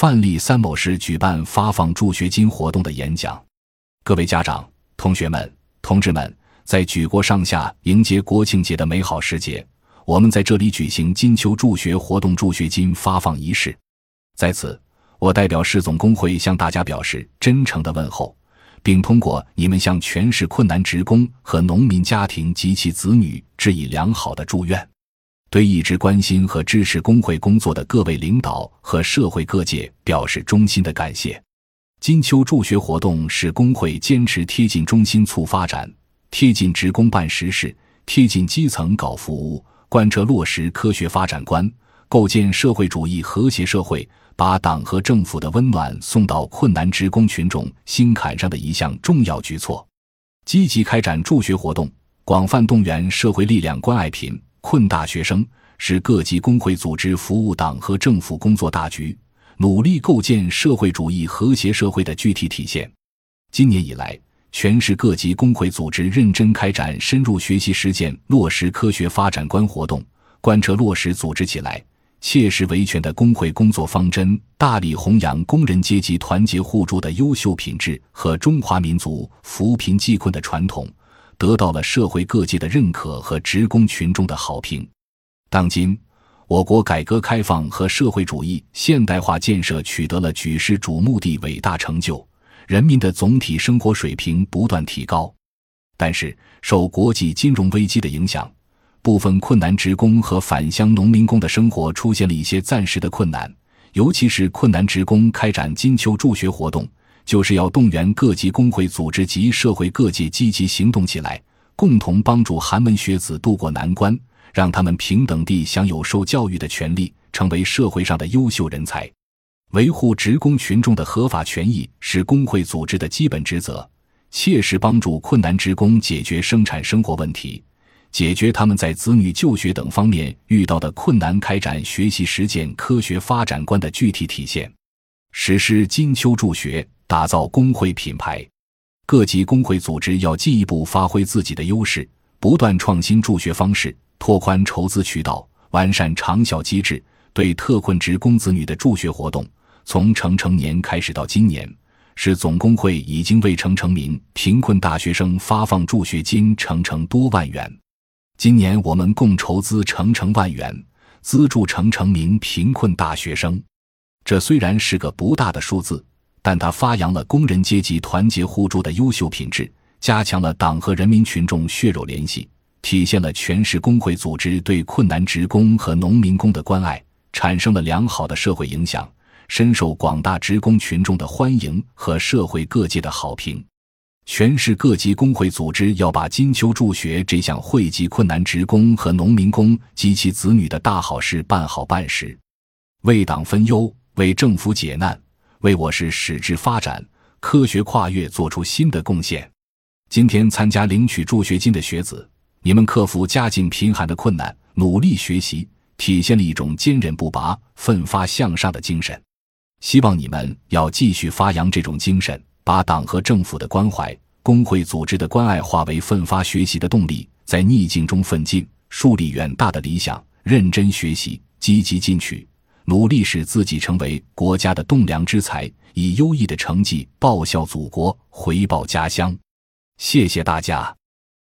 范例三某市举办发放助学金活动的演讲。各位家长、同学们、同志们，在举国上下迎接国庆节的美好时节，我们在这里举行金秋助学活动助学金发放仪式。在此，我代表市总工会向大家表示真诚的问候，并通过你们向全市困难职工和农民家庭及其子女致以良好的祝愿。对一直关心和支持工会工作的各位领导和社会各界表示衷心的感谢。金秋助学活动是工会坚持贴近中心促发展、贴近职工办实事、贴近基层搞服务、贯彻落实科学发展观、构建社会主义和谐社会、把党和政府的温暖送到困难职工群众心坎上的一项重要举措。积极开展助学活动，广泛动员社会力量关爱贫。困大学生是各级工会组织服务党和政府工作大局、努力构建社会主义和谐社会的具体体现。今年以来，全市各级工会组织认真开展深入学习实践落实科学发展观活动，贯彻落实组织起来、切实维权的工会工作方针，大力弘扬工人阶级团结互助的优秀品质和中华民族扶贫济困的传统。得到了社会各界的认可和职工群众的好评。当今，我国改革开放和社会主义现代化建设取得了举世瞩目的伟大成就，人民的总体生活水平不断提高。但是，受国际金融危机的影响，部分困难职工和返乡农民工的生活出现了一些暂时的困难，尤其是困难职工开展金秋助学活动。就是要动员各级工会组织及社会各界积极行动起来，共同帮助寒门学子渡过难关，让他们平等地享有受教育的权利，成为社会上的优秀人才。维护职工群众的合法权益是工会组织的基本职责，切实帮助困难职工解决生产生活问题，解决他们在子女就学等方面遇到的困难，开展学习实践科学发展观的具体体现，实施金秋助学。打造工会品牌，各级工会组织要进一步发挥自己的优势，不断创新助学方式，拓宽筹资渠道，完善长效机制。对特困职工子女的助学活动，从成成年开始到今年，市总工会已经为成成名贫困大学生发放助学金成成多万元。今年我们共筹资成成万元，资助成成名贫困大学生。这虽然是个不大的数字。但它发扬了工人阶级团结互助的优秀品质，加强了党和人民群众血肉联系，体现了全市工会组织对困难职工和农民工的关爱，产生了良好的社会影响，深受广大职工群众的欢迎和社会各界的好评。全市各级工会组织要把金秋助学这项惠及困难职工和农民工及其子女的大好事办好办实，为党分忧，为政府解难。为我市矢志发展、科学跨越做出新的贡献。今天参加领取助学金的学子，你们克服家境贫寒的困难，努力学习，体现了一种坚韧不拔、奋发向上的精神。希望你们要继续发扬这种精神，把党和政府的关怀、工会组织的关爱化为奋发学习的动力，在逆境中奋进，树立远大的理想，认真学习，积极进取。努力使自己成为国家的栋梁之才，以优异的成绩报效祖国，回报家乡。谢谢大家。